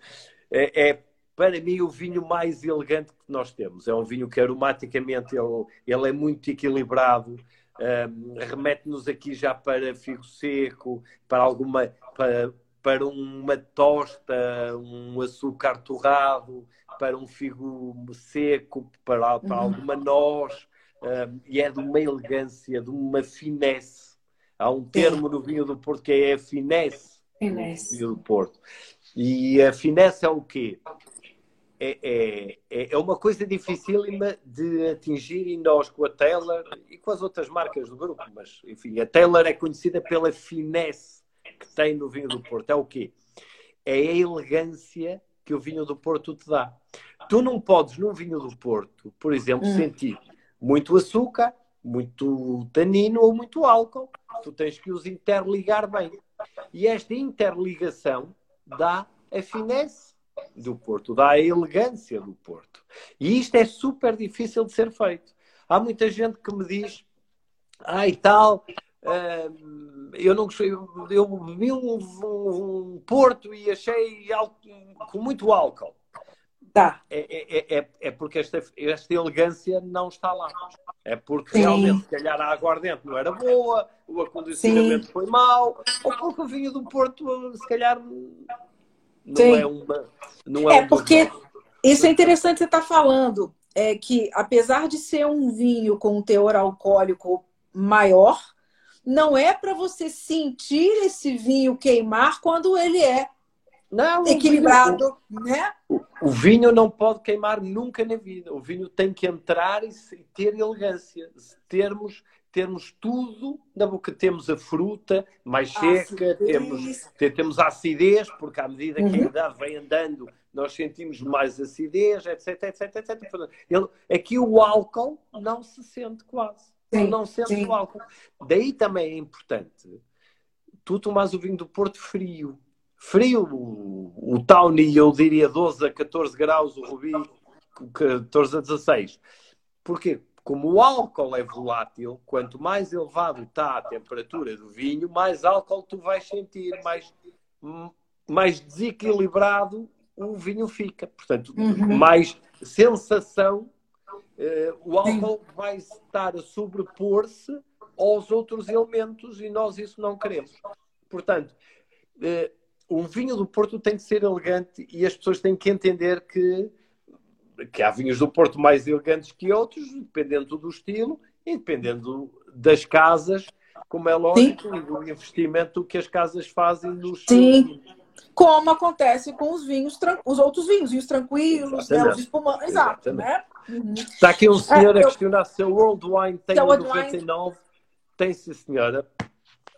[laughs] é, é, para mim o vinho mais elegante que nós temos. É um vinho que aromaticamente ele, ele é muito equilibrado. um, remete-nos aqui já para figo seco, para alguma para, para uma tosta, um açúcar torrado, para um figo seco, para, para uhum. alguma noz, um, e é de uma elegância, de uma finesse. Há um termo no vinho do Porto que é a finesse. Finesse. Vinho do Porto. E a finesse é o quê? É, é, é, é uma coisa dificílima de atingir e nós com a Taylor e com as outras marcas do grupo, mas enfim, a Taylor é conhecida pela finesse que tem no vinho do Porto. É o quê? É a elegância que o vinho do Porto te dá. Tu não podes, num vinho do Porto, por exemplo, hum. sentir muito açúcar, muito tanino ou muito álcool. Tu tens que os interligar bem. E esta interligação dá a finesse do Porto, dá a elegância do Porto. E isto é super difícil de ser feito. Há muita gente que me diz, e tal, uh, eu não gostei, eu bebi um, um, um Porto e achei com muito álcool. Tá. É, é, é, é, porque esta, esta elegância não está lá. É porque Sim. realmente, se calhar, a aguardente não era boa, o acondicionamento Sim. foi mau, ou porque o vinho do Porto, se calhar, não Sim. é uma. Não é, é um porque isso é interessante você estar tá falando. É que, apesar de ser um vinho com um teor alcoólico maior, não é para você sentir esse vinho queimar quando ele é não, equilibrado, o vinho, né? O, o, vinho não pode queimar nunca na vida. O vinho tem que entrar e ter elegância. Termos, termos tudo na boca. Temos a fruta mais seca, temos, temos a acidez, porque à medida que a uhum. idade vem andando, nós sentimos mais acidez, etc, etc, etc. Ele, aqui o álcool não se sente quase. Sim, não sente sim. o álcool. Daí também é importante tu tomas o vinho do Porto frio frio, o, Tawny eu diria 12 a 14 graus, o Rubi 14 a 16. Porquê? Como o álcool é volátil, quanto mais elevado está a temperatura do vinho, mais álcool tu vais sentir, mais, mais desequilibrado o vinho fica. Portanto, uhum. mais sensação, uh, o álcool Sim. vai estar a sobrepor-se aos outros elementos e nós isso não queremos. Portanto, uh, um vinho do Porto tem que ser elegante e as pessoas têm que entender que, que há vinhos do Porto mais elegantes que outros, dependendo do estilo e dependendo das casas, como é lógico, Sim. e do investimento que as casas fazem nos. Sim. Como acontece com os vinhos, os outros vinhos, vinhos tranquilos, né, os espumantes. Exato, né? Uhum. Está aqui um senhor é, a questionar eu... se o World Wine tem 99. Wine... Tem, sim, senhora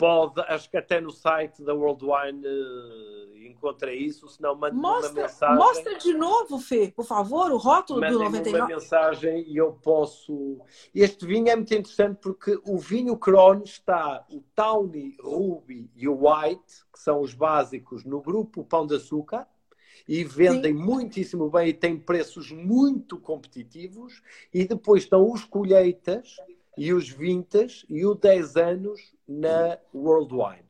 pode, acho que até no site da World Wine uh, encontra isso, se não manda uma mensagem. Mostra de novo, Fê, por favor, o rótulo do 99. uma mensagem e eu posso... Este vinho é muito interessante porque o vinho Crono está o Tawny, Ruby e o White, que são os básicos, no grupo Pão de Açúcar, e vendem Sim. muitíssimo bem e têm preços muito competitivos. E depois estão os colheitas e os 20 e o 10 anos na Worldwine.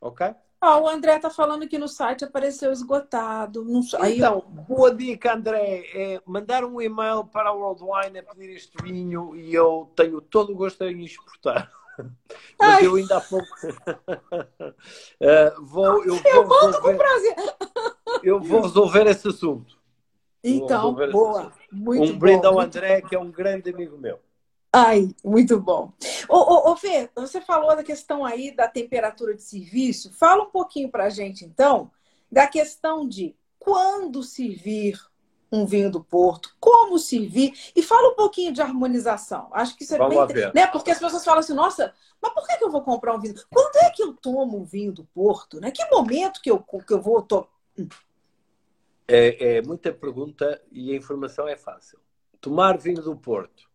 Ok? Ah, o André está falando que no site apareceu esgotado. Não... Aí... Então, boa dica, André. É mandar um e-mail para a Worldwine a pedir este vinho e eu tenho todo o gosto em exportar. Mas Ai. eu ainda há pouco. uh, [laughs] vou, eu, eu vou resolver... com prazer. eu vou resolver esse assunto. Então, boa. Muito um brinde ao André, que é um grande amigo meu. Ai, muito bom. Ô, ô, ô, Fê, você falou da questão aí da temperatura de serviço. Fala um pouquinho para a gente, então, da questão de quando servir um vinho do Porto, como servir, e fala um pouquinho de harmonização. Acho que isso é Vamos bem... Né? Porque as pessoas falam assim, nossa, mas por que eu vou comprar um vinho? Quando é que eu tomo um vinho do Porto? Né? Que momento que eu, que eu vou... To... É, é muita pergunta e a informação é fácil. Tomar vinho do Porto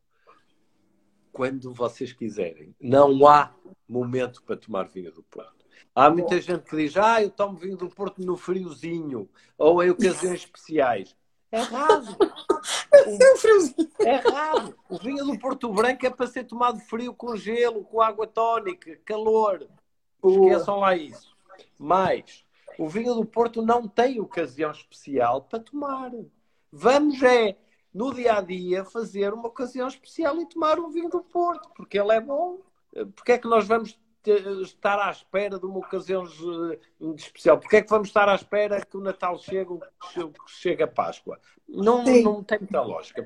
quando vocês quiserem. Não há momento para tomar vinho do Porto. Há muita gente que diz, ah, eu tomo vinho do Porto no friozinho ou em ocasiões [laughs] especiais. É raro. É raro. O vinho do Porto Branco é para ser tomado frio com gelo, com água tónica, calor. Esqueçam lá isso. Mas o vinho do Porto não tem ocasião especial para tomar. Vamos é no dia a dia fazer uma ocasião especial e tomar um vinho do Porto, porque ele é bom. Porque é que nós vamos estar à espera de uma ocasião especial? Porque é que vamos estar à espera que o Natal chegue, que chegue a Páscoa? Não, não tem muita lógica.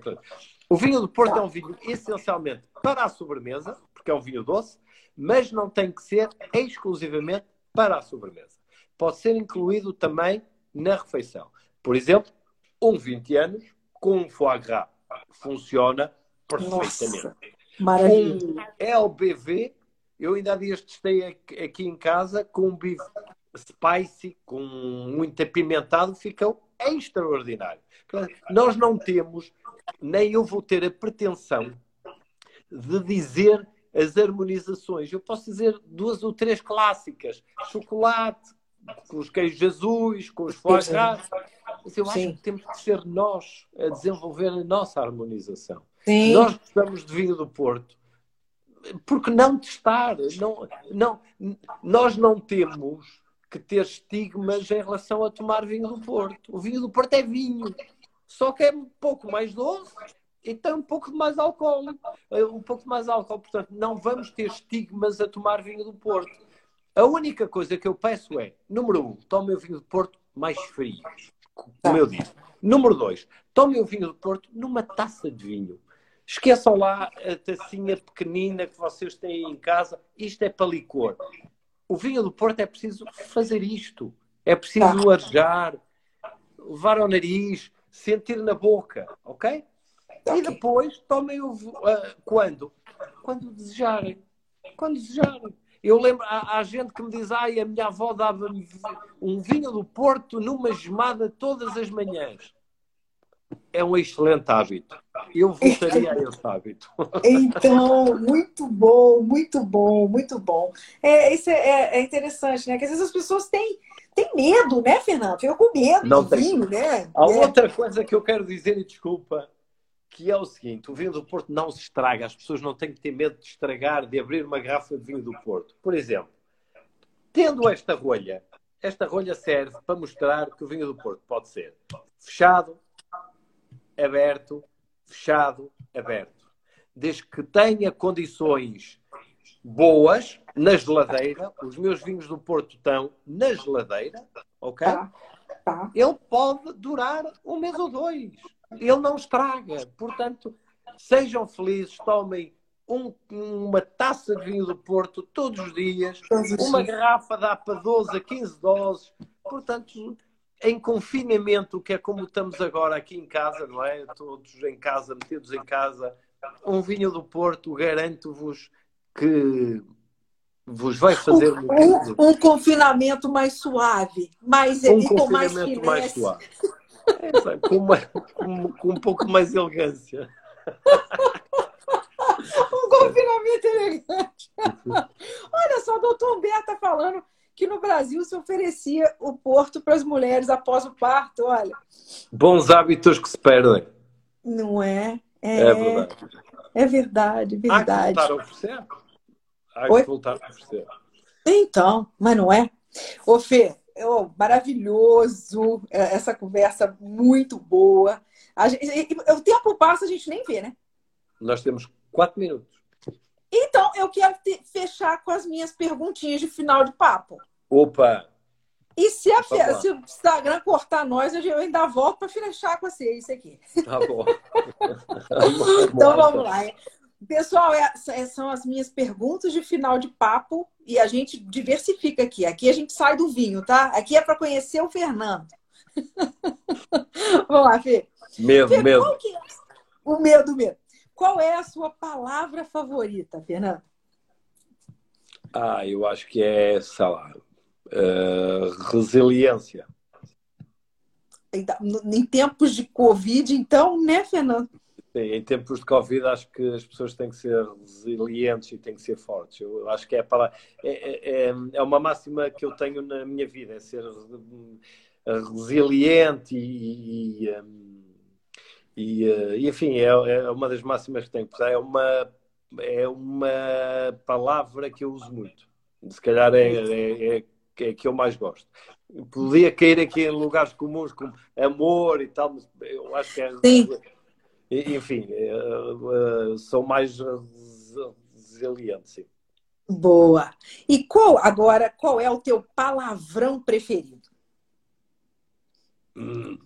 O vinho do Porto é um vinho essencialmente para a sobremesa, porque é um vinho doce, mas não tem que ser exclusivamente para a sobremesa. Pode ser incluído também na refeição. Por exemplo, um 20 anos com foie gras funciona perfeitamente. Nossa, maravilha. Um LBV, eu ainda há dias testei aqui em casa com um bife spicy, com muito apimentado, ficou extraordinário. Nós não temos, nem eu vou ter a pretensão de dizer as harmonizações. Eu posso dizer duas ou três clássicas: chocolate, com os queijos azuis, com os foie gras. Eu Sim. acho que temos que ser nós a desenvolver a nossa harmonização. Sim. Nós gostamos de vinho do Porto. Porque não testar? Não, não, nós não temos que ter estigmas em relação a tomar vinho do Porto. O vinho do Porto é vinho, só que é um pouco mais doce e tem um pouco de mais álcool. Um pouco de mais álcool. Portanto, não vamos ter estigmas a tomar vinho do Porto. A única coisa que eu peço é, número um, tome o vinho do Porto mais frio, como eu disse. Número dois, tome o vinho do Porto numa taça de vinho. Esqueçam lá a tacinha pequenina que vocês têm em casa. Isto é para licor. O vinho do Porto é preciso fazer isto. É preciso tá. arejar, levar ao nariz, sentir na boca, ok? E depois tomem o uh, quando? Quando desejarem. Quando desejarem. Eu lembro, há, há, gente que me diz, ai, a minha avó dava-me um vinho do Porto numa gemada todas as manhãs. É um excelente hábito. Eu voltaria a esse hábito. [laughs] Então, muito bom, muito bom, muito bom. É, isso é, é, é interessante, né? Que às vezes as pessoas têm, têm medo, né, Fernando? Eu com medo Não do tem. vinho, né? Há é. outra coisa que eu quero dizer, e desculpa, que é o seguinte: o vinho do Porto não se estraga, as pessoas não têm que ter medo de estragar, de abrir uma garrafa de vinho do Porto. Por exemplo, tendo esta rolha, esta rolha serve para mostrar que o vinho do Porto pode ser fechado, aberto, fechado, aberto. Desde que tenha condições boas na geladeira, os meus vinhos do Porto estão na geladeira, ok? Tá, tá. Ele pode durar um mês ou dois ele não estraga. Portanto, sejam felizes, tomem um, uma taça de vinho do Porto todos os dias, uma garrafa dá para 12 a 15 doses. Portanto, em confinamento, que é como estamos agora aqui em casa, não é? Todos em casa, metidos em casa, um vinho do Porto, garanto-vos que vos vai fazer um, um, um, confinamento mais suave, mais um com mais mais suave. É, com, uma, com, com, um pouco mais elegância. um confinamento elegante. Olha só, o doutor Humberto está falando que no Brasil se oferecia o porto para as mulheres após o parto, olha. Bons hábitos que se perdem. Não é? É, é verdade. É verdade, verdade. Há que voltar a oferecer. Há que Oi? voltar a oferecer. Então, mas não é? Ô Fê, oh, maravilhoso, é, essa conversa muito boa. Gente, o tempo passa, a gente nem vê, né? Nós temos quatro minutos. Então, eu quero te, fechar com as minhas perguntinhas de final de papo. Opa! E se, a, se o Instagram cortar nós, eu ainda volto para fechar com você isso aqui. Tá bom. [laughs] então vamos lá. Pessoal, é, é, são as minhas perguntas de final de papo e a gente diversifica aqui. Aqui a gente sai do vinho, tá? Aqui é para conhecer o Fernando. [laughs] Vamos lá, Fê. Medo, Fê, medo. É? O medo, medo. Qual é a sua palavra favorita, Fernando? Ah, eu acho que é, sei lá, uh, resiliência. Em tempos de Covid, então, né, Fernando? Sim, em tempos de Covid acho que as pessoas têm que ser resilientes e têm que ser fortes. Eu acho que é, para, é, é, é uma máxima que eu tenho na minha vida, é ser resiliente e, e, e, e enfim, é, é, uma das máximas que tenho. É uma, é uma palavra que eu uso muito. Se calhar é, é, é, é que eu mais gosto. Podia cair aqui em lugares comuns como amor e tal, mas eu acho que é... Enfim, eh, eh, são mais resilientes, sim. Boa. E qual agora, qual é o teu palavrão preferido? Hum,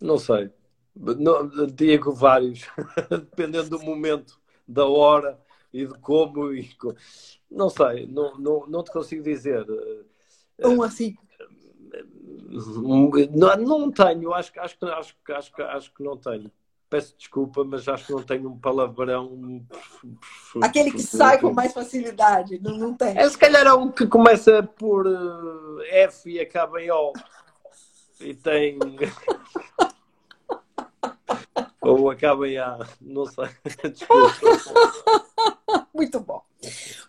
não sei. Não, digo vários, [laughs] dependendo do momento, da hora e de como. E, não sei, não, não, não te consigo dizer. Um assim. Não, não tenho, acho, acho, acho, acho, acho que não tenho. Peço desculpa, mas acho que não tenho um palavrão. Aquele que sai com mais facilidade, não, não tem. É, se calhar é um que começa por eh, F e acaba em O. E tem. [laughs] Ou acaba em A, não sei. [laughs] Desculpa. [laughs] Muito bom.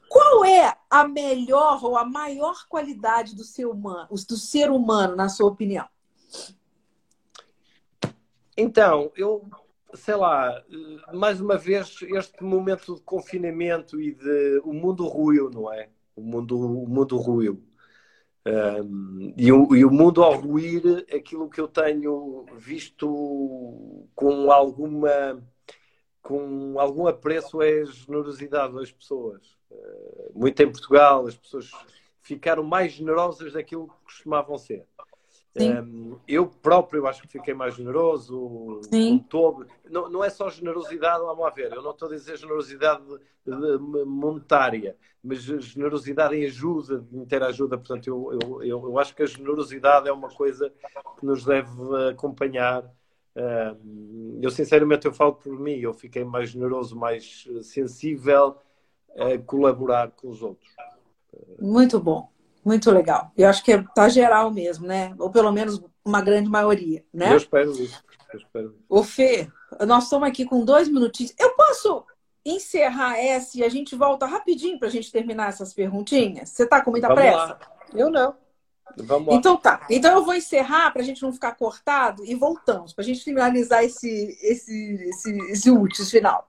Qual é a melhor ou a maior qualidade do ser humano, do ser humano, na sua opinião? Então, eu sei lá, mais uma vez, este momento de confinamento e de o mundo ruiu, não é? O mundo, o mundo ruiu. Um, e, o, e, o, mundo ao ruir, aquilo que eu tenho visto com alguma com algum apreço é a generosidade das pessoas. Uh, muito em Portugal, as pessoas ficaram mais generosas daquilo que costumavam ser. Um, eu próprio acho que fiquei mais generoso. Sim. Todo. Não, não é só generosidade, vamos a ver. Eu não estou a dizer generosidade monetária, mas generosidade em ajuda, em ter ajuda. Portanto, eu, eu, eu, eu acho que a generosidade é uma coisa que nos deve acompanhar. Um, eu, sinceramente, eu falo por mim. Eu fiquei mais generoso, mais sensível a colaborar com os outros. Muito bom. Muito legal. Eu acho que é, tá geral mesmo, né? Ou pelo menos uma grande maioria, né? Eu espero isso. Eu espero. Ô, Fê, nós estamos aqui com dois minutinhos. Eu posso encerrar essa e a gente volta rapidinho para a gente terminar essas perguntinhas? Você está com muita Vamos pressa? Lá. Eu não. Vamos lá. Então tá. Então eu vou encerrar para a gente não ficar cortado e voltamos, para a gente finalizar esse, esse, esse, esse último final.